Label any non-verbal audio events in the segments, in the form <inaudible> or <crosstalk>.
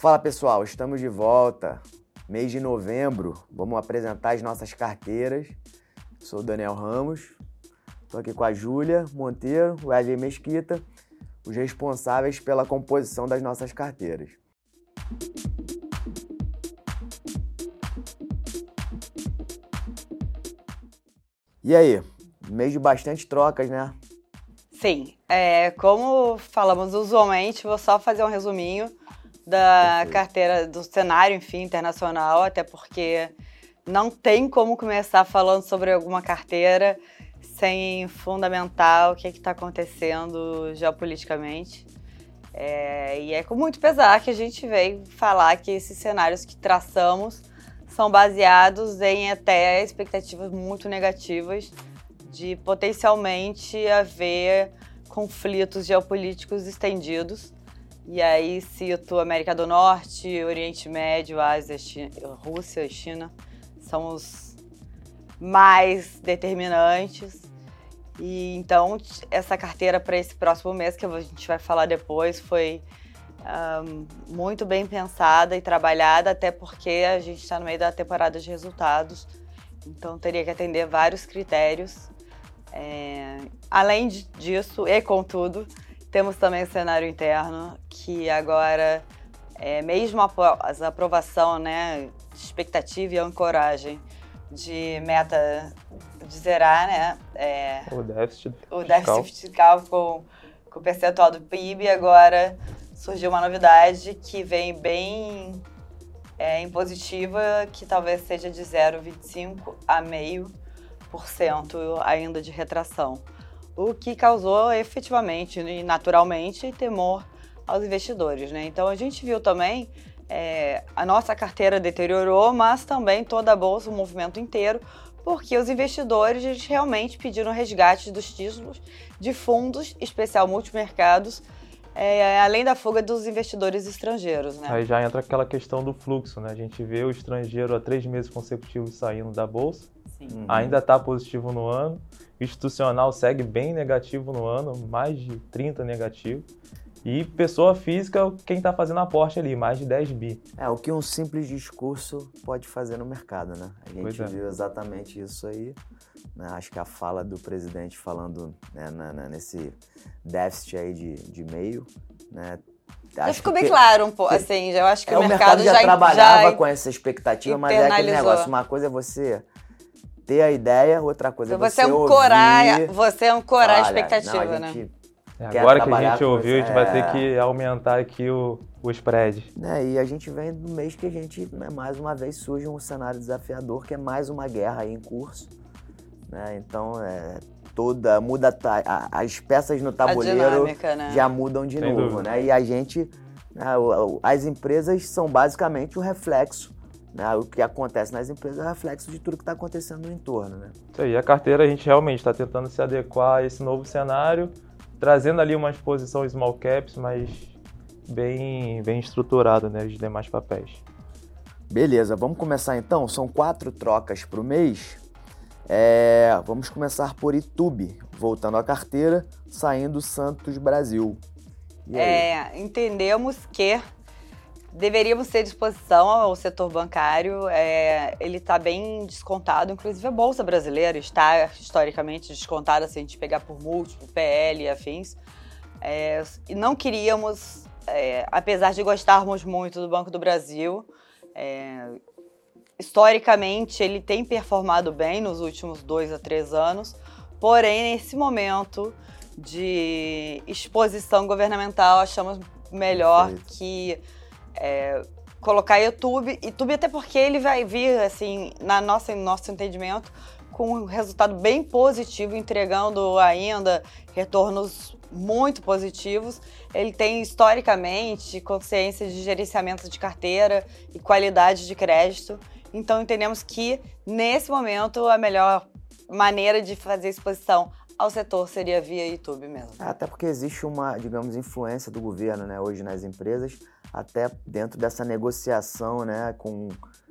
Fala pessoal, estamos de volta. Mês de novembro, vamos apresentar as nossas carteiras. Sou Daniel Ramos, estou aqui com a Júlia Monteiro, o Wesley Mesquita, os responsáveis pela composição das nossas carteiras. E aí, mês de bastante trocas, né? Sim, é, como falamos usualmente, vou só fazer um resuminho da carteira do cenário, enfim, internacional, até porque não tem como começar falando sobre alguma carteira sem fundamentar o que é está acontecendo geopoliticamente. É, e é com muito pesar que a gente veio falar que esses cenários que traçamos são baseados em até expectativas muito negativas de potencialmente haver conflitos geopolíticos estendidos. E aí cito América do Norte, Oriente Médio, Ásia, China, Rússia e China são os mais determinantes. E então essa carteira para esse próximo mês que a gente vai falar depois foi um, muito bem pensada e trabalhada, até porque a gente está no meio da temporada de resultados, então teria que atender vários critérios. É, além disso, e contudo, temos também o cenário interno, que agora, é, mesmo após a aprovação, né, expectativa e ancoragem de meta de zerar, né, é, o déficit, o déficit fiscal. com, com o percentual do PIB, agora surgiu uma novidade que vem bem é, impositiva, que talvez seja de 0,25 a meio ainda de retração, o que causou efetivamente e naturalmente temor aos investidores. Né? Então a gente viu também é, a nossa carteira deteriorou, mas também toda a bolsa, o movimento inteiro, porque os investidores realmente pediram resgate dos títulos de fundos, especial multimercados, é, além da fuga dos investidores estrangeiros. Né? Aí já entra aquela questão do fluxo, né? A gente vê o estrangeiro há três meses consecutivos saindo da bolsa Uhum. Ainda está positivo no ano. Institucional segue bem negativo no ano, mais de 30 negativo. E pessoa física, quem está fazendo aporte ali, mais de 10 bi. É, o que um simples discurso pode fazer no mercado, né? A gente é. viu exatamente isso aí. Né? Acho que a fala do presidente falando né, na, na, nesse déficit aí de, de meio, né? já ficou bem claro um pouco, assim, eu acho que é, o, mercado, mercado já, já trabalhava já com essa expectativa, mas é aquele negócio, uma coisa é você ter a ideia, outra coisa então, é você, você ancorar, Você ancorar a expectativa, não, a né? É, agora que a gente ouviu, a gente vai ter que aumentar aqui o, o spread. É, e a gente vem no mês que a gente, né, mais uma vez, surge um cenário desafiador, que é mais uma guerra aí em curso. Né? Então, é, toda, muda, as peças no tabuleiro dinâmica, né? já mudam de Sem novo. Né? E a gente, né, as empresas são basicamente o reflexo né? O que acontece nas empresas é reflexo de tudo que está acontecendo no entorno. Né? Isso aí, a carteira a gente realmente está tentando se adequar a esse novo cenário, trazendo ali uma exposição small caps, mas bem, bem estruturada, né, os demais papéis. Beleza, vamos começar então? São quatro trocas para o mês. É, vamos começar por YouTube, voltando à carteira, saindo Santos Brasil. É, entendemos que deveríamos ter disposição ao setor bancário. É, ele está bem descontado, inclusive a Bolsa Brasileira está historicamente descontada se a gente pegar por múltiplo, PL e afins. É, e não queríamos, é, apesar de gostarmos muito do Banco do Brasil, é, historicamente ele tem performado bem nos últimos dois a três anos, porém nesse momento de exposição governamental achamos melhor Perfeito. que é, colocar YouTube, YouTube até porque ele vai vir, assim, na nossa, no nosso entendimento, com um resultado bem positivo, entregando ainda retornos muito positivos. Ele tem historicamente consciência de gerenciamento de carteira e qualidade de crédito. Então entendemos que nesse momento a melhor maneira de fazer exposição ao setor seria via YouTube mesmo. É, até porque existe uma, digamos, influência do governo, né, hoje nas empresas, até dentro dessa negociação, né, com,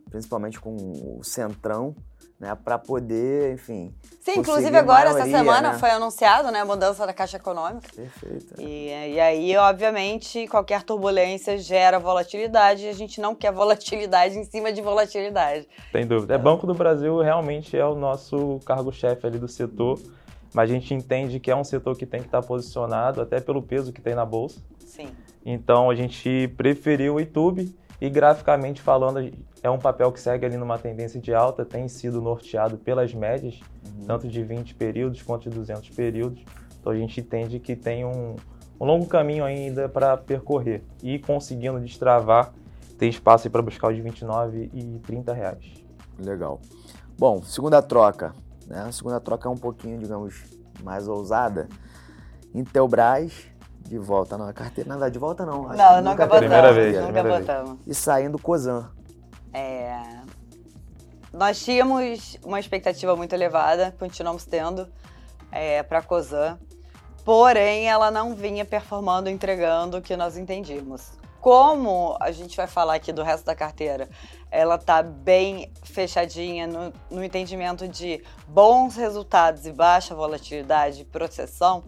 principalmente com o Centrão, né, para poder, enfim. Sim, inclusive agora, maioria, essa semana, né? foi anunciado né, a mudança da Caixa Econômica. Perfeito. E, e aí, obviamente, qualquer turbulência gera volatilidade e a gente não quer volatilidade em cima de volatilidade. Sem dúvida. É, Banco do Brasil realmente é o nosso cargo-chefe ali do setor, mas a gente entende que é um setor que tem que estar posicionado, até pelo peso que tem na Bolsa. Sim. Então, a gente preferiu o YouTube e graficamente falando, é um papel que segue ali numa tendência de alta, tem sido norteado pelas médias, uhum. tanto de 20 períodos quanto de 200 períodos. Então a gente entende que tem um, um longo caminho ainda para percorrer. E conseguindo destravar, tem espaço para buscar os de 29 e 30 reais. Legal. Bom, segunda troca. Né? A segunda troca é um pouquinho, digamos, mais ousada. Intelbras de volta na carteira. Nada, de volta não. Acho não, nunca, nunca botamos. Primeira vez. Nunca primeira botamos. Vez. E saindo Cozan. É... Nós tínhamos uma expectativa muito elevada, continuamos tendo, é, para Cozan. Porém, ela não vinha performando, entregando o que nós entendíamos. Como a gente vai falar aqui do resto da carteira, ela está bem fechadinha no, no entendimento de bons resultados e baixa volatilidade e processão,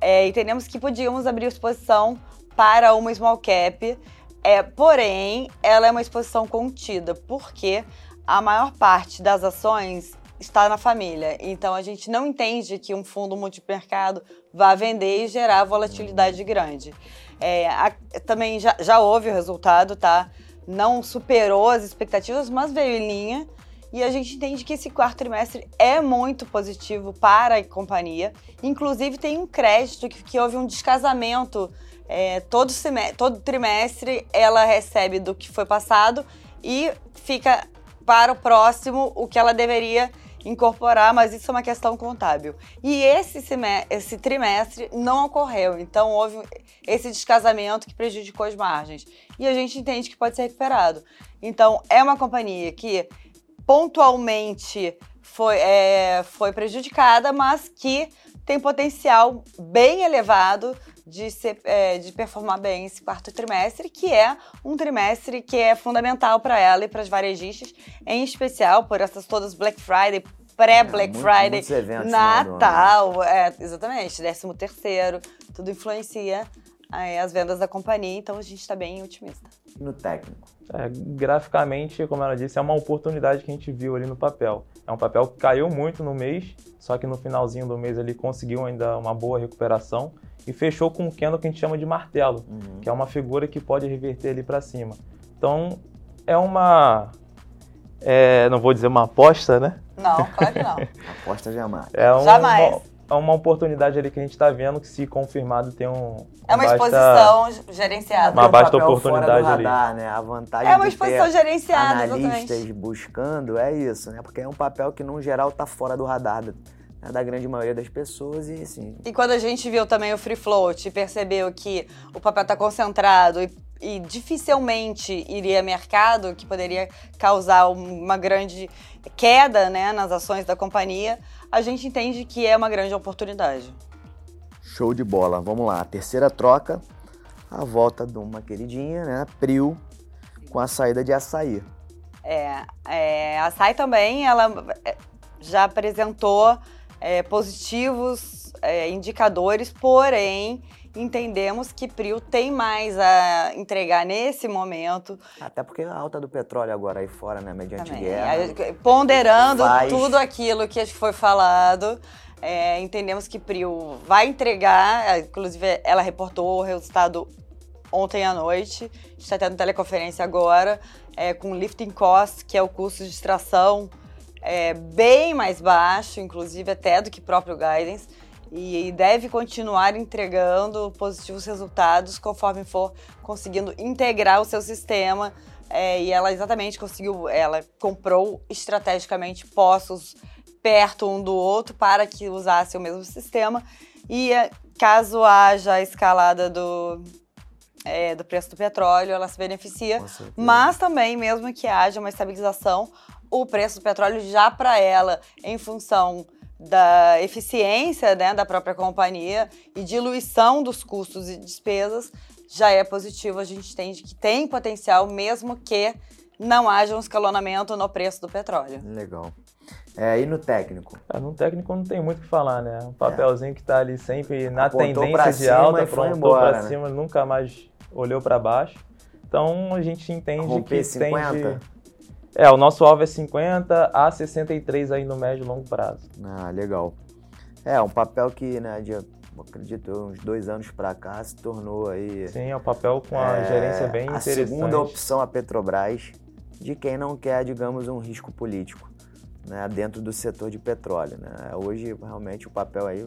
é, entendemos que podíamos abrir exposição para uma small cap, é, porém, ela é uma exposição contida, porque a maior parte das ações está na família. Então a gente não entende que um fundo multimercado vá vender e gerar volatilidade grande. É, a, também já, já houve o resultado, tá? Não superou as expectativas, mas veio em linha. E a gente entende que esse quarto trimestre é muito positivo para a companhia. Inclusive, tem um crédito que, que houve um descasamento. É, todo, semestre, todo trimestre ela recebe do que foi passado e fica para o próximo o que ela deveria incorporar, mas isso é uma questão contábil. E esse, esse trimestre não ocorreu, então houve esse descasamento que prejudicou as margens. E a gente entende que pode ser recuperado. Então, é uma companhia que pontualmente foi, é, foi prejudicada, mas que tem potencial bem elevado de, ser, é, de performar bem esse quarto trimestre, que é um trimestre que é fundamental para ela e para as varejistas, em especial por essas todas Black Friday, pré-Black é, Friday, eventos, Natal, é, exatamente, décimo terceiro, tudo influencia as vendas da companhia, então a gente está bem otimista. No técnico? É, graficamente, como ela disse, é uma oportunidade que a gente viu ali no papel. É um papel que caiu muito no mês, só que no finalzinho do mês ele conseguiu ainda uma boa recuperação e fechou com um candle que a gente chama de martelo, uhum. que é uma figura que pode reverter ali para cima. Então, é uma é, não vou dizer uma aposta, né? Não, claro que não. <laughs> aposta jamais. É um, jamais é uma oportunidade ali que a gente está vendo que, se confirmado, tem um. É uma basta, exposição gerenciada. Uma basta oportunidade radar, ali. Né? A vantagem é uma exposição gerenciada, analistas exatamente. buscando é isso, né? Porque é um papel que, no geral, está fora do radar né? da grande maioria das pessoas e assim. E quando a gente viu também o free float e percebeu que o papel está concentrado e, e, dificilmente iria mercado, que poderia causar uma grande queda né, nas ações da companhia, a gente entende que é uma grande oportunidade. Show de bola. Vamos lá. Terceira troca, a volta de uma queridinha, né? Prio, com a saída de açaí. É, é a açaí também, ela é, já apresentou é, positivos é, indicadores, porém entendemos que Prio tem mais a entregar nesse momento. Até porque a alta do petróleo agora aí fora, né, mediante Também. guerra. Ponderando faz... tudo aquilo que foi falado, é, entendemos que Prio vai entregar, é, inclusive ela reportou o resultado ontem à noite, está tendo teleconferência agora, é, com lifting cost, que é o custo de extração é, bem mais baixo, inclusive até do que próprio guidance e deve continuar entregando positivos resultados conforme for conseguindo integrar o seu sistema. É, e ela exatamente conseguiu, ela comprou estrategicamente postos perto um do outro para que usasse o mesmo sistema. E é, caso haja a escalada do, é, do preço do petróleo, ela se beneficia. Mas também, mesmo que haja uma estabilização, o preço do petróleo já para ela, em função da eficiência né, da própria companhia e diluição dos custos e despesas já é positivo. A gente entende que tem potencial, mesmo que não haja um escalonamento no preço do petróleo. Legal. É, e no técnico? É, no técnico não tem muito o que falar, né? Um papelzinho é. que está ali sempre na Apontou tendência de alta, prontou para né? cima, nunca mais olhou para baixo. Então a gente entende Romper que 50. tem É, o nosso alvo é 50 a 63 aí no médio e longo prazo. Ah, legal. É, um papel que, né, de, acredito, uns dois anos para cá se tornou aí... Sim, é um papel com a é, gerência bem a interessante. A segunda opção a Petrobras de quem não quer, digamos, um risco político né, dentro do setor de petróleo. Né? Hoje, realmente, o papel aí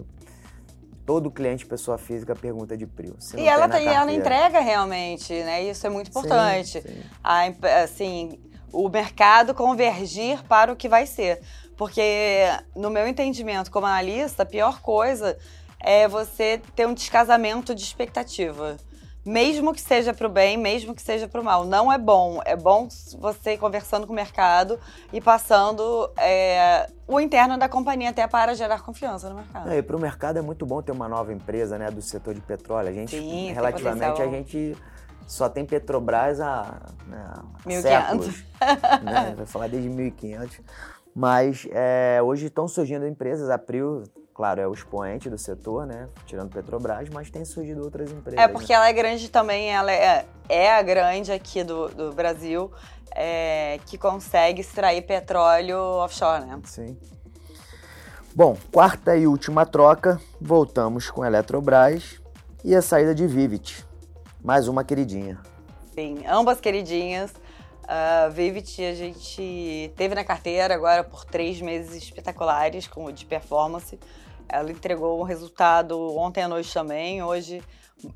todo cliente pessoa física pergunta de PRIO. e ela, tem, ela entrega realmente, né? Isso é muito importante. Sim, sim. A, assim, o mercado convergir para o que vai ser. Porque, no meu entendimento como analista, a pior coisa é você ter um descasamento de expectativa mesmo que seja para o bem, mesmo que seja para o mal. Não é bom. É bom você conversando com o mercado e passando é, o interno da companhia até para gerar confiança no mercado. É, e para o mercado é muito bom ter uma nova empresa né, do setor de petróleo. A gente, Sim, relativamente, a gente só tem Petrobras há, né, há séculos. <laughs> né? Vai falar desde 1500. Mas é, hoje estão surgindo empresas, a Prio claro, é o expoente do setor, né? Tirando Petrobras, mas tem surgido outras empresas. É porque né? ela é grande também, ela é, é a grande aqui do, do Brasil é, que consegue extrair petróleo offshore, né? Sim. Bom, quarta e última troca, voltamos com a Eletrobras e a saída de Vivit. Mais uma queridinha. Sim, ambas queridinhas. A uh, a gente teve na carteira agora por três meses espetaculares com, de performance. Ela entregou um resultado ontem à noite também. Hoje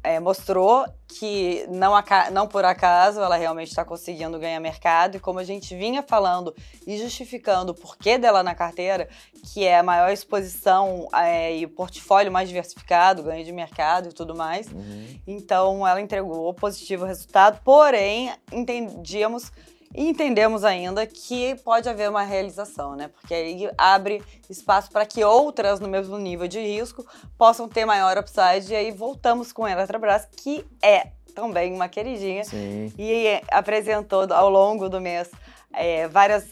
é, mostrou que não, não por acaso ela realmente está conseguindo ganhar mercado. E como a gente vinha falando e justificando o porquê dela na carteira, que é a maior exposição é, e o portfólio mais diversificado, ganho de mercado e tudo mais. Uhum. Então ela entregou positivo resultado, porém entendíamos e entendemos ainda que pode haver uma realização, né? Porque aí abre espaço para que outras no mesmo nível de risco possam ter maior upside. E aí voltamos com a Eletrobras, que é também uma queridinha. Sim. E apresentou ao longo do mês é, várias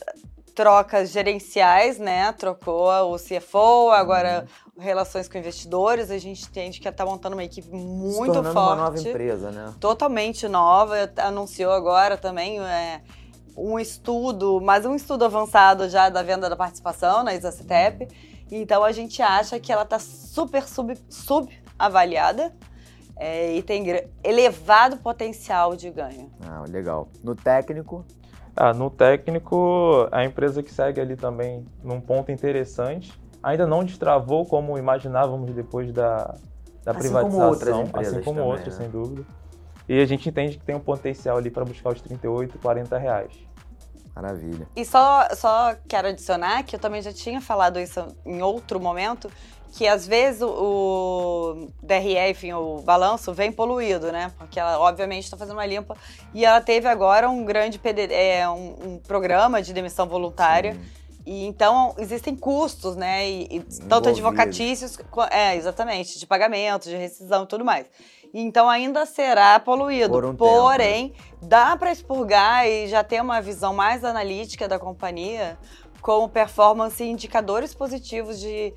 trocas gerenciais, né? Trocou o CFO, agora uhum. relações com investidores. A gente entende que está montando uma equipe muito Se forte. uma nova empresa, né? Totalmente nova. Anunciou agora também. É, um estudo, mas um estudo avançado já da venda da participação na Isacetep. Então a gente acha que ela está super sub, subavaliada é, e tem elevado potencial de ganho. Ah, legal. No técnico? Ah, no técnico, a empresa que segue ali também num ponto interessante. Ainda não destravou como imaginávamos depois da, da assim privatização, como outras empresas assim como também, outras, né? sem dúvida. E a gente entende que tem um potencial ali para buscar os 38, 40 reais. Maravilha. E só, só quero adicionar que eu também já tinha falado isso em outro momento, que às vezes o, o DRE, enfim, o balanço vem poluído, né? Porque ela obviamente está fazendo uma limpa e ela teve agora um grande PD, é, um, um programa de demissão voluntária. Sim. E então existem custos, né? E, e tanto advocatícios, é, exatamente, de pagamento, de rescisão e tudo mais então ainda será poluído. Por um Porém, tempo. dá para expurgar e já ter uma visão mais analítica da companhia com performance e indicadores positivos de,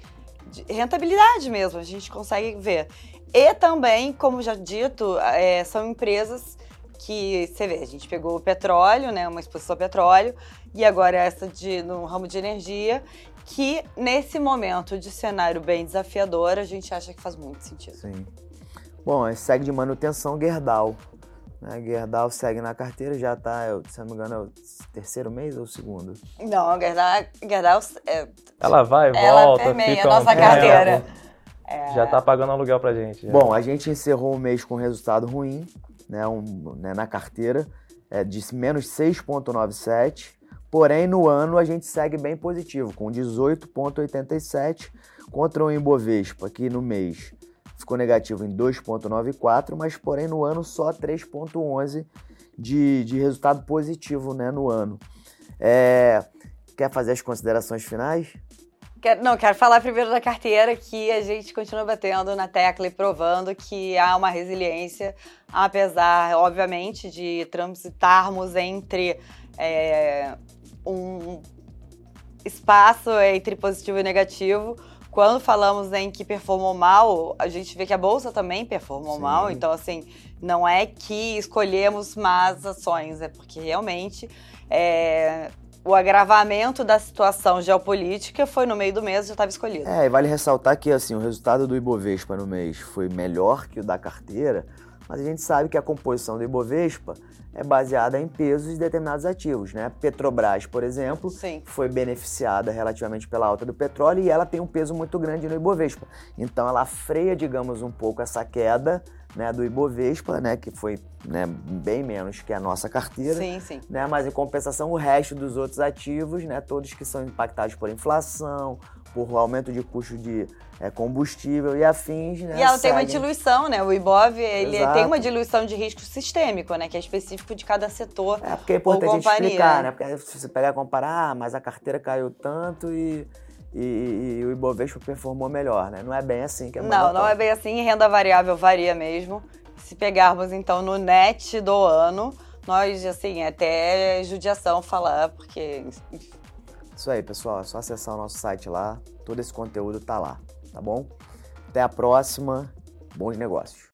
de rentabilidade mesmo, a gente consegue ver. E também, como já dito, é, são empresas que você vê, a gente pegou o petróleo, né, uma exposição ao petróleo, e agora essa de, no ramo de energia, que nesse momento de cenário bem desafiador, a gente acha que faz muito sentido. Sim. Bom, segue de manutenção Gerdau. Né? Gerdau segue na carteira, já está, se não me engano, é o terceiro mês ou o segundo? Não, a Gerdau, Gerdau é, ela vai ela volta, permeia fica a nossa um carteira. É... Já está pagando aluguel pra gente. Já. Bom, a gente encerrou o mês com resultado ruim, né, um, né, na carteira, é, de menos 6,97. Porém, no ano a gente segue bem positivo, com 18,87 contra o Ibovespa, que no mês ficou negativo em 2,94, mas porém no ano só 3,11 de, de resultado positivo né, no ano. É, quer fazer as considerações finais? Não, quero falar primeiro da carteira, que a gente continua batendo na tecla e provando que há uma resiliência, apesar, obviamente, de transitarmos entre é, um espaço entre positivo e negativo. Quando falamos em que performou mal, a gente vê que a bolsa também performou Sim. mal. Então, assim, não é que escolhemos más ações, é porque realmente é, o agravamento da situação geopolítica foi no meio do mês, já estava escolhido. É, e vale ressaltar que assim, o resultado do Ibovespa no mês foi melhor que o da carteira, mas a gente sabe que a composição do Ibovespa é baseada em pesos de determinados ativos, né? Petrobras, por exemplo, Sim. foi beneficiada relativamente pela alta do petróleo e ela tem um peso muito grande no Ibovespa. Então ela freia, digamos, um pouco essa queda né, do Ibovespa, né, que foi né, bem menos que a nossa carteira. Sim, sim. Né, mas em compensação, o resto dos outros ativos, né, todos que são impactados por inflação, por aumento de custo de é, combustível e afins, né? E ela tem uma diluição, né? O IBOV, ele Exato. tem uma diluição de risco sistêmico, né? Que é específico de cada setor É, porque é importante a gente explicar, né? Porque se você pegar e comparar, ah, mas a carteira caiu tanto e e, e, o Ibovespa performou melhor, né? Não é bem assim que é Não, não é bem assim. Renda variável varia mesmo. Se pegarmos então no net do ano, nós, assim, até judiação falar, porque. Isso aí, pessoal. É só acessar o nosso site lá. Todo esse conteúdo tá lá, tá bom? Até a próxima. Bons negócios.